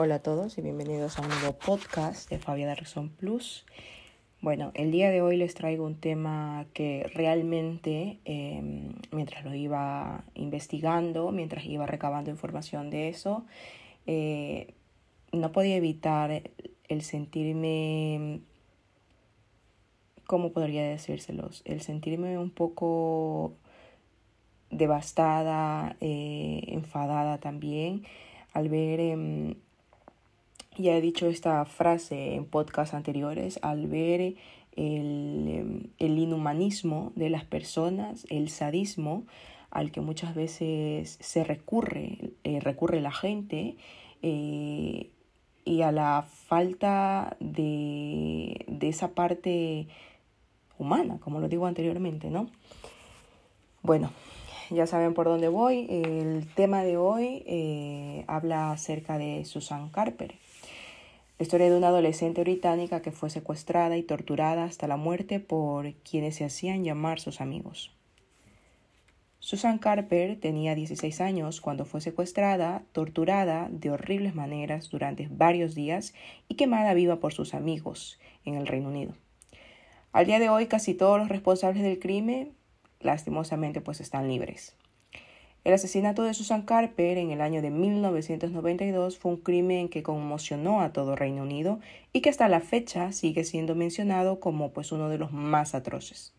Hola a todos y bienvenidos a un nuevo podcast de Fabia Darson Plus. Bueno, el día de hoy les traigo un tema que realmente, em, mientras lo iba investigando, mientras iba recabando información de eso, eh, no podía evitar el sentirme, ¿cómo podría decírselos? El sentirme un poco devastada, eh, enfadada también, al ver... Ya he dicho esta frase en podcasts anteriores, al ver el, em, el, inhumanismo de las personas, el sadismo al que muchas veces se recurre, eh, recurre la gente, eh, y a la falta de, de, esa parte humana, como lo digo anteriormente, ¿no? Bueno, ya saben por dónde voy. El tema de hoy eh, habla acerca de Susan Carper. La historia de una adolescente británica que fue secuestrada y torturada hasta la muerte por quienes se hacían llamar sus amigos. Susan Carper tenía 16 años cuando fue secuestrada, torturada de horribles maneras durante varios días y quemada viva por sus amigos en el Reino Unido. Al día de hoy casi todos los responsables del crimen lastimosamente pues están libres. El asesinato de Susan Carper en el año de 1992 fue un crimen que conmocionó a todo Reino Unido y que hasta la fecha sigue siendo mencionado como pues uno de los más atroces.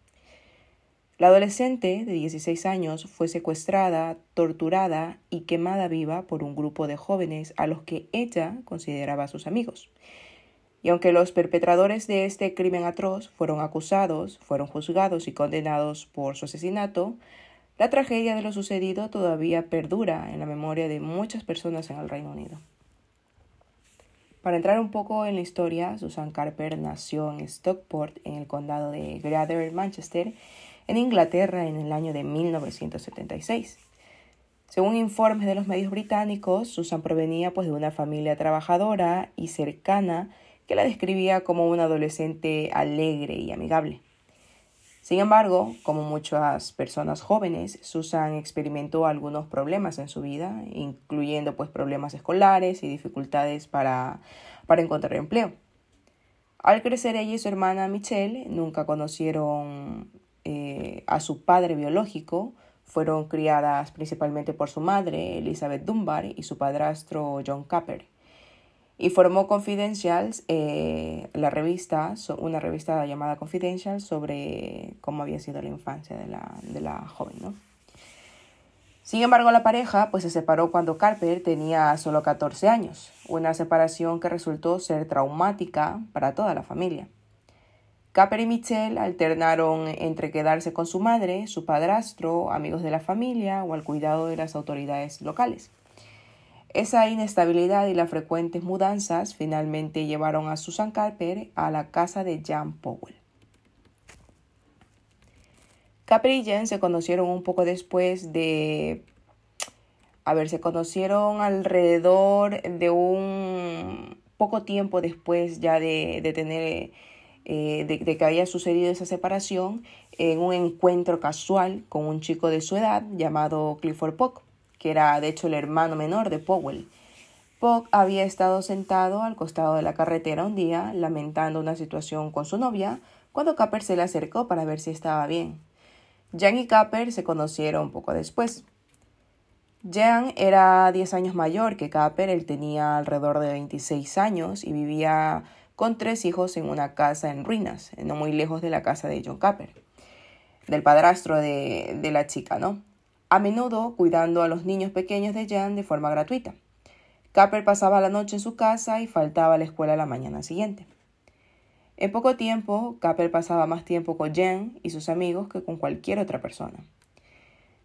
La adolescente de 16 años fue secuestrada, torturada y quemada viva por un grupo de jóvenes a los que ella consideraba sus amigos. Y aunque los perpetradores de este crimen atroz fueron acusados, fueron juzgados y condenados por su asesinato, la tragedia de lo sucedido todavía perdura en la memoria de muchas personas en el Reino Unido. Para entrar un poco en la historia, Susan Carper nació en Stockport, en el condado de Greater Manchester, en Inglaterra, en el año de 1976. Según informes de los medios británicos, Susan provenía pues, de una familia trabajadora y cercana que la describía como una adolescente alegre y amigable. Sin embargo, como muchas personas jóvenes, Susan experimentó algunos problemas en su vida, incluyendo pues problemas escolares y dificultades para, para encontrar empleo. Al crecer ella y su hermana Michelle nunca conocieron eh, a su padre biológico, fueron criadas principalmente por su madre, Elizabeth Dunbar, y su padrastro John Capper y formó Confidentials, eh, la revista, una revista llamada Confidential sobre cómo había sido la infancia de la, de la joven. ¿no? Sin embargo, la pareja pues, se separó cuando Carper tenía solo 14 años, una separación que resultó ser traumática para toda la familia. Carper y Michelle alternaron entre quedarse con su madre, su padrastro, amigos de la familia o al cuidado de las autoridades locales. Esa inestabilidad y las frecuentes mudanzas finalmente llevaron a Susan Carper a la casa de Jan Powell. Carper y Jan se conocieron un poco después de... A ver, se conocieron alrededor de un poco tiempo después ya de, tener... Eh, de, que había sucedido esa separación en un encuentro casual con un chico de su edad llamado Clifford Pock que era de hecho el hermano menor de Powell. Pock había estado sentado al costado de la carretera un día, lamentando una situación con su novia, cuando Capper se le acercó para ver si estaba bien. Jan y Capper se conocieron poco después. Jan era 10 años mayor que Capper, él tenía alrededor de 26 años y vivía con tres hijos en una casa en ruinas, no muy lejos de la casa de John Capper, del padrastro de, de la chica, ¿no? A menudo cuidando a los niños pequeños de Jan de forma gratuita. Capper pasaba la noche en su casa y faltaba a la escuela la mañana siguiente. En poco tiempo, Capper pasaba más tiempo con Jan y sus amigos que con cualquier otra persona.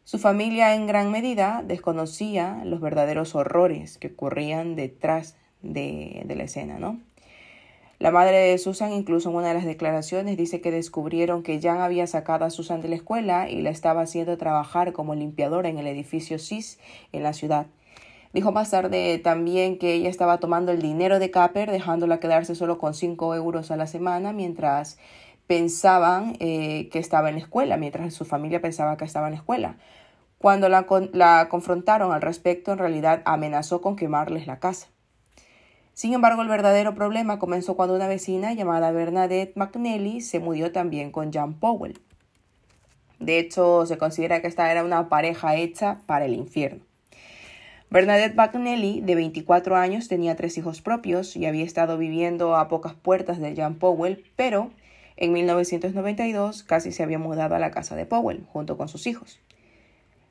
Su familia en gran medida desconocía los verdaderos horrores que ocurrían detrás de, de la escena, ¿no? La madre de Susan, incluso en una de las declaraciones, dice que descubrieron que Jan había sacado a Susan de la escuela y la estaba haciendo trabajar como limpiadora en el edificio CIS en la ciudad. Dijo más tarde también que ella estaba tomando el dinero de Capper, dejándola quedarse solo con cinco euros a la semana, mientras pensaban eh, que estaba en la escuela, mientras su familia pensaba que estaba en la escuela. Cuando la, la confrontaron al respecto, en realidad amenazó con quemarles la casa. Sin embargo, el verdadero problema comenzó cuando una vecina llamada Bernadette McNally se mudó también con Jan Powell. De hecho, se considera que esta era una pareja hecha para el infierno. Bernadette McNally, de 24 años, tenía tres hijos propios y había estado viviendo a pocas puertas de Jan Powell, pero en 1992 casi se había mudado a la casa de Powell junto con sus hijos.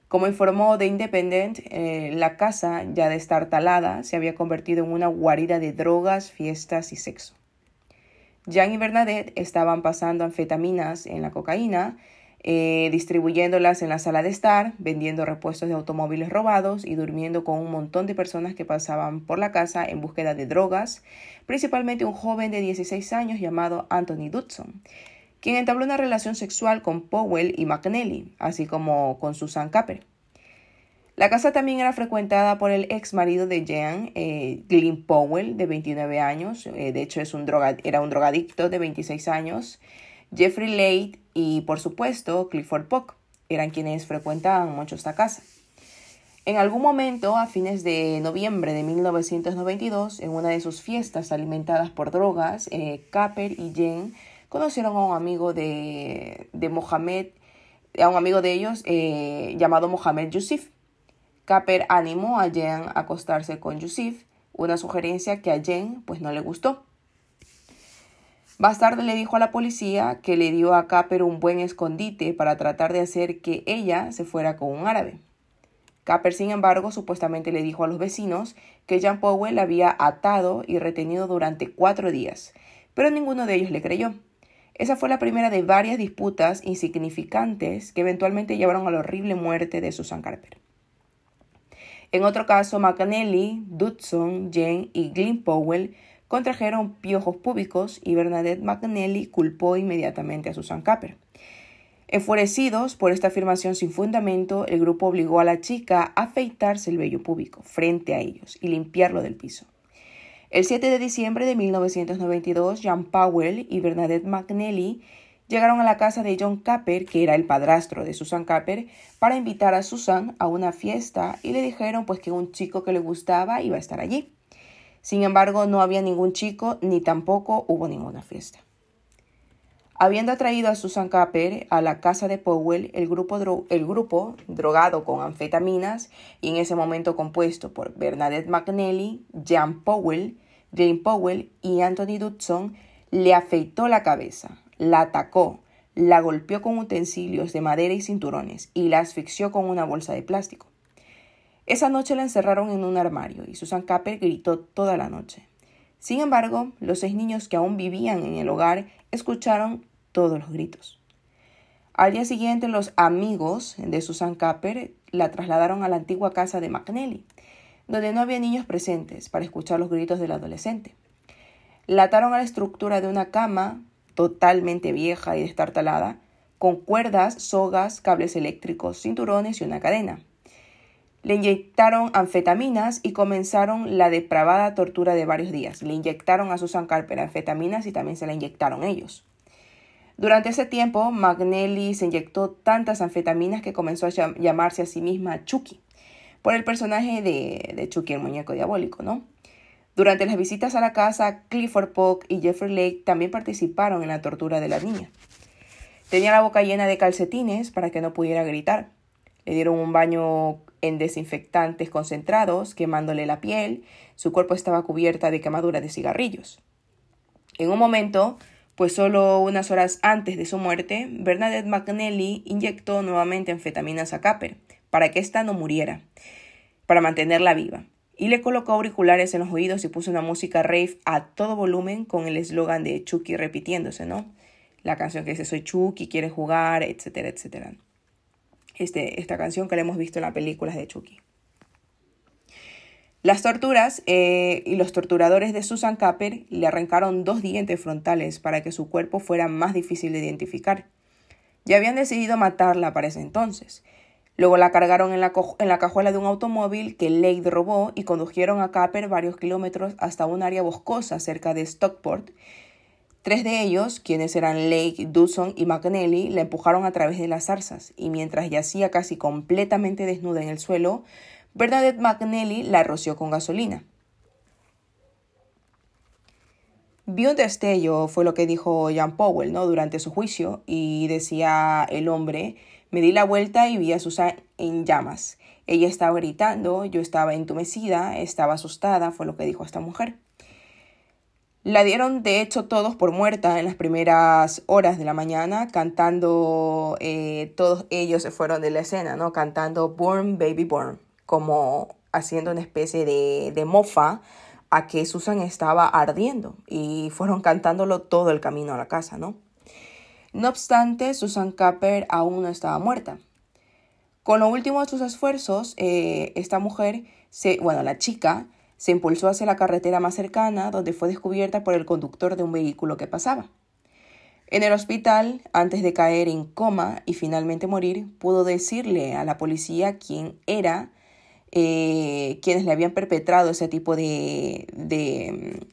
Como informó The Independent, eh, la casa, ya de estar talada, se había convertido en una guarida de drogas, fiestas y sexo. Jan y Bernadette estaban pasando anfetaminas en la cocaína, eh, distribuyéndolas en la sala de estar, vendiendo repuestos de automóviles robados y durmiendo con un montón de personas que pasaban por la casa en búsqueda de drogas, principalmente un joven de 16 años llamado Anthony Dudson, quien entabló una relación sexual con Powell y McNally, así como con Susan Capper. La casa también era frecuentada por el ex marido de Jean, eh, Glyn Powell, de 29 años, eh, de hecho es un era un drogadicto de 26 años, Jeffrey Late y, por supuesto, Clifford Puck, eran quienes frecuentaban mucho esta casa. En algún momento, a fines de noviembre de 1992, en una de sus fiestas alimentadas por drogas, eh, Capper y Jen conocieron a un amigo de, de Mohamed, a un amigo de ellos eh, llamado Mohamed Yusuf. Capper animó a Jen a acostarse con Yusuf, una sugerencia que a Jen pues no le gustó. Más tarde le dijo a la policía que le dio a Capper un buen escondite para tratar de hacer que ella se fuera con un árabe. Capper, sin embargo, supuestamente le dijo a los vecinos que Jan Powell la había atado y retenido durante cuatro días, pero ninguno de ellos le creyó. Esa fue la primera de varias disputas insignificantes que eventualmente llevaron a la horrible muerte de Susan Carper. En otro caso, McAnally, Dudson, Jane y Glyn Powell contrajeron piojos públicos y Bernadette McAnally culpó inmediatamente a Susan Carper. Enfurecidos por esta afirmación sin fundamento, el grupo obligó a la chica a afeitarse el vello público frente a ellos y limpiarlo del piso. El 7 de diciembre de 1992, John Powell y Bernadette McNally llegaron a la casa de John Capper, que era el padrastro de Susan Capper, para invitar a Susan a una fiesta y le dijeron pues que un chico que le gustaba iba a estar allí. Sin embargo, no había ningún chico ni tampoco hubo ninguna fiesta. Habiendo atraído a Susan Capper a la casa de Powell, el grupo, el grupo, drogado con anfetaminas y en ese momento compuesto por Bernadette McNally, Jan Powell, Jane Powell y Anthony Dudson, le afeitó la cabeza, la atacó, la golpeó con utensilios de madera y cinturones y la asfixió con una bolsa de plástico. Esa noche la encerraron en un armario y Susan Capper gritó toda la noche. Sin embargo, los seis niños que aún vivían en el hogar escucharon todos los gritos. Al día siguiente, los amigos de Susan Capper la trasladaron a la antigua casa de McNally, donde no había niños presentes para escuchar los gritos del adolescente. La ataron a la estructura de una cama totalmente vieja y destartalada, con cuerdas, sogas, cables eléctricos, cinturones y una cadena. Le inyectaron anfetaminas y comenzaron la depravada tortura de varios días. Le inyectaron a Susan Carper anfetaminas y también se la inyectaron ellos. Durante ese tiempo, McNally se inyectó tantas anfetaminas que comenzó a llamarse a sí misma Chucky por el personaje de, Chucky, el muñeco diabólico, ¿no? Durante las visitas a la casa, Clifford Polk y Jeffrey Lake también participaron en la tortura de la niña. Tenía la boca llena de calcetines para que no pudiera gritar. Le dieron un baño en desinfectantes concentrados, quemándole la piel. Su cuerpo estaba cubierta de quemaduras de cigarrillos. En un momento, pues solo unas horas antes de su muerte, Bernadette McNally inyectó nuevamente anfetaminas a Capper para que ésta no muriera, para mantenerla viva. Y le colocó auriculares en los oídos y puso una música rave a todo volumen con el eslogan de Chucky repitiéndose, ¿no? La canción que dice Soy Chucky, quiere jugar, etcétera, etcétera. Este, esta canción que la hemos visto en las películas de Chucky. Las torturas eh, y los torturadores de Susan Capper le arrancaron dos dientes frontales para que su cuerpo fuera más difícil de identificar. Ya habían decidido matarla para ese entonces, Luego la cargaron en la, en la cajuela de un automóvil que Lake robó y condujeron a Capper varios kilómetros hasta un área boscosa cerca de Stockport. Tres de ellos, quienes eran Lake, Dawson y McNally, la empujaron a través de las zarzas y mientras yacía casi completamente desnuda en el suelo, Bernadette McNally la roció con gasolina. Vi un destello, fue lo que dijo Jan Powell, ¿no? Durante su juicio, y decía el hombre, me di la vuelta y vi a Susan en llamas. Ella estaba gritando, yo estaba entumecida, estaba asustada, fue lo que dijo esta mujer. La dieron de hecho todos por muerta en las primeras horas de la mañana, cantando, eh, todos ellos se fueron de la escena, ¿no? Cantando Born Baby Born, como haciendo una especie de, de mofa a que Susan estaba ardiendo y fueron cantándolo todo el camino a la casa, ¿no? No obstante, Susan Capper aún no estaba muerta. Con lo último de sus esfuerzos, eh, esta mujer, se, bueno, la chica, se impulsó hacia la carretera más cercana, donde fue descubierta por el conductor de un vehículo que pasaba. En el hospital, antes de caer en coma y finalmente morir, pudo decirle a la policía quién era, eh, quienes le habían perpetrado ese tipo de, de,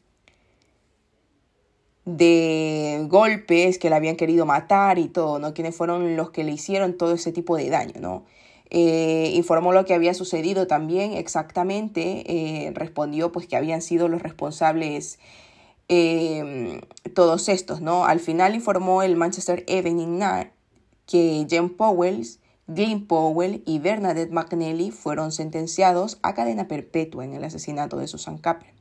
de golpes, que le habían querido matar y todo, ¿no? Quienes fueron los que le hicieron todo ese tipo de daño, ¿no? Eh, informó lo que había sucedido también exactamente, eh, respondió pues que habían sido los responsables eh, todos estos, ¿no? Al final informó el Manchester Evening Night que Jen Powell, Glenn Powell y Bernadette McNally fueron sentenciados a cadena perpetua en el asesinato de Susan Capper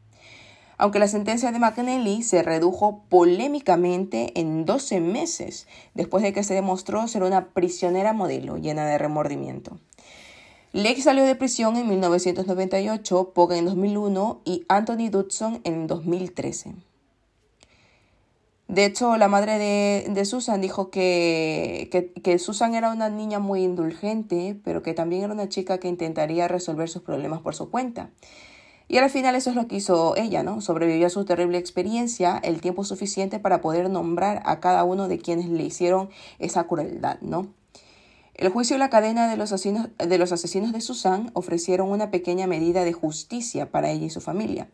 aunque la sentencia de McNally se redujo polémicamente en 12 meses, después de que se demostró ser una prisionera modelo llena de remordimiento. Lake salió de prisión en 1998, Poga en 2001 y Anthony Dudson en 2013. De hecho, la madre de, Susan dijo que, que, Susan era una niña muy indulgente, pero que también era una chica que intentaría resolver sus problemas por su cuenta. Y al final eso es lo que hizo ella, ¿no? Sobrevivió a su terrible experiencia el tiempo suficiente para poder nombrar a cada uno de quienes le hicieron esa crueldad, ¿no? El juicio y la cadena de los, asesinos, de los asesinos de Susan ofrecieron una pequeña medida de justicia para ella y su familia.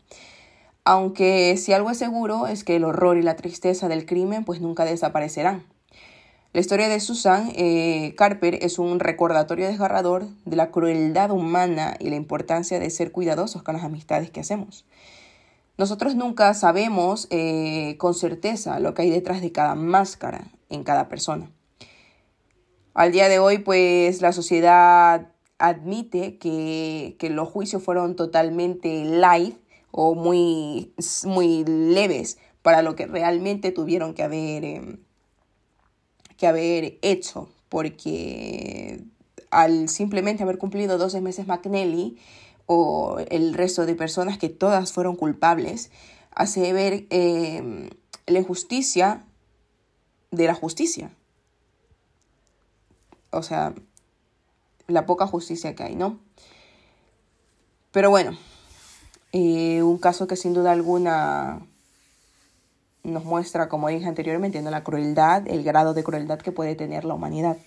Aunque si algo es seguro es que el horror y la tristeza del crimen pues nunca desaparecerán. La historia de Susan eh, Carper es un recordatorio desgarrador de la crueldad humana y la importancia de ser cuidadosos con las amistades que hacemos. Nosotros nunca sabemos eh, con certeza lo que hay detrás de cada máscara en cada persona. Al día de hoy, pues la sociedad admite que, los juicios fueron totalmente light o muy, muy leves para lo que realmente tuvieron que haber em, que haber hecho, porque al simplemente haber cumplido 12 meses McNally o el resto de personas que todas fueron culpables, hace ver em, la injusticia de la justicia. O sea, la poca justicia que hay, ¿no? Pero bueno, eh, un caso que sin duda alguna nos muestra, como dije anteriormente, la crueldad, el grado de crueldad que puede tener la humanidad.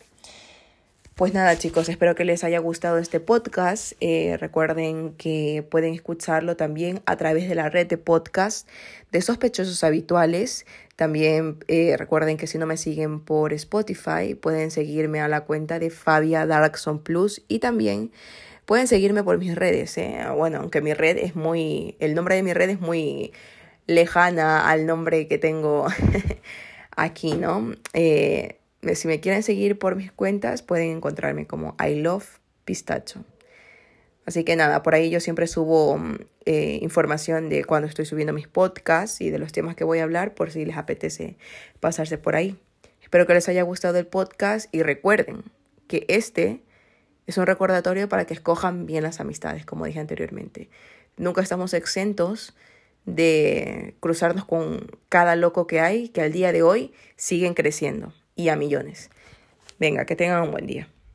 Pues nada chicos, espero que les haya gustado este podcast. Eh, recuerden que pueden escucharlo también a través de la red de podcast de sospechosos habituales. También eh, recuerden que si no me siguen por Spotify, pueden seguirme a la cuenta de Fabia Darkson Plus y también pueden seguirme por mis redes. ¿eh? Bueno, aunque mi red es muy, el nombre de mi red es muy lejana al nombre que tengo aquí, ¿no? Eh, si me quieren seguir por mis cuentas, pueden encontrarme como I Love Pistacho. Así que nada, por ahí yo siempre subo eh, información de cuando estoy subiendo mis podcasts y de los temas que voy a hablar por si les apetece pasarse por ahí. Espero que les haya gustado el podcast y recuerden que este es un recordatorio para que escojan bien las amistades, como dije anteriormente. Nunca estamos exentos de cruzarnos con cada loco que hay, que al día de hoy siguen creciendo y a millones. Venga, que tengan un buen día.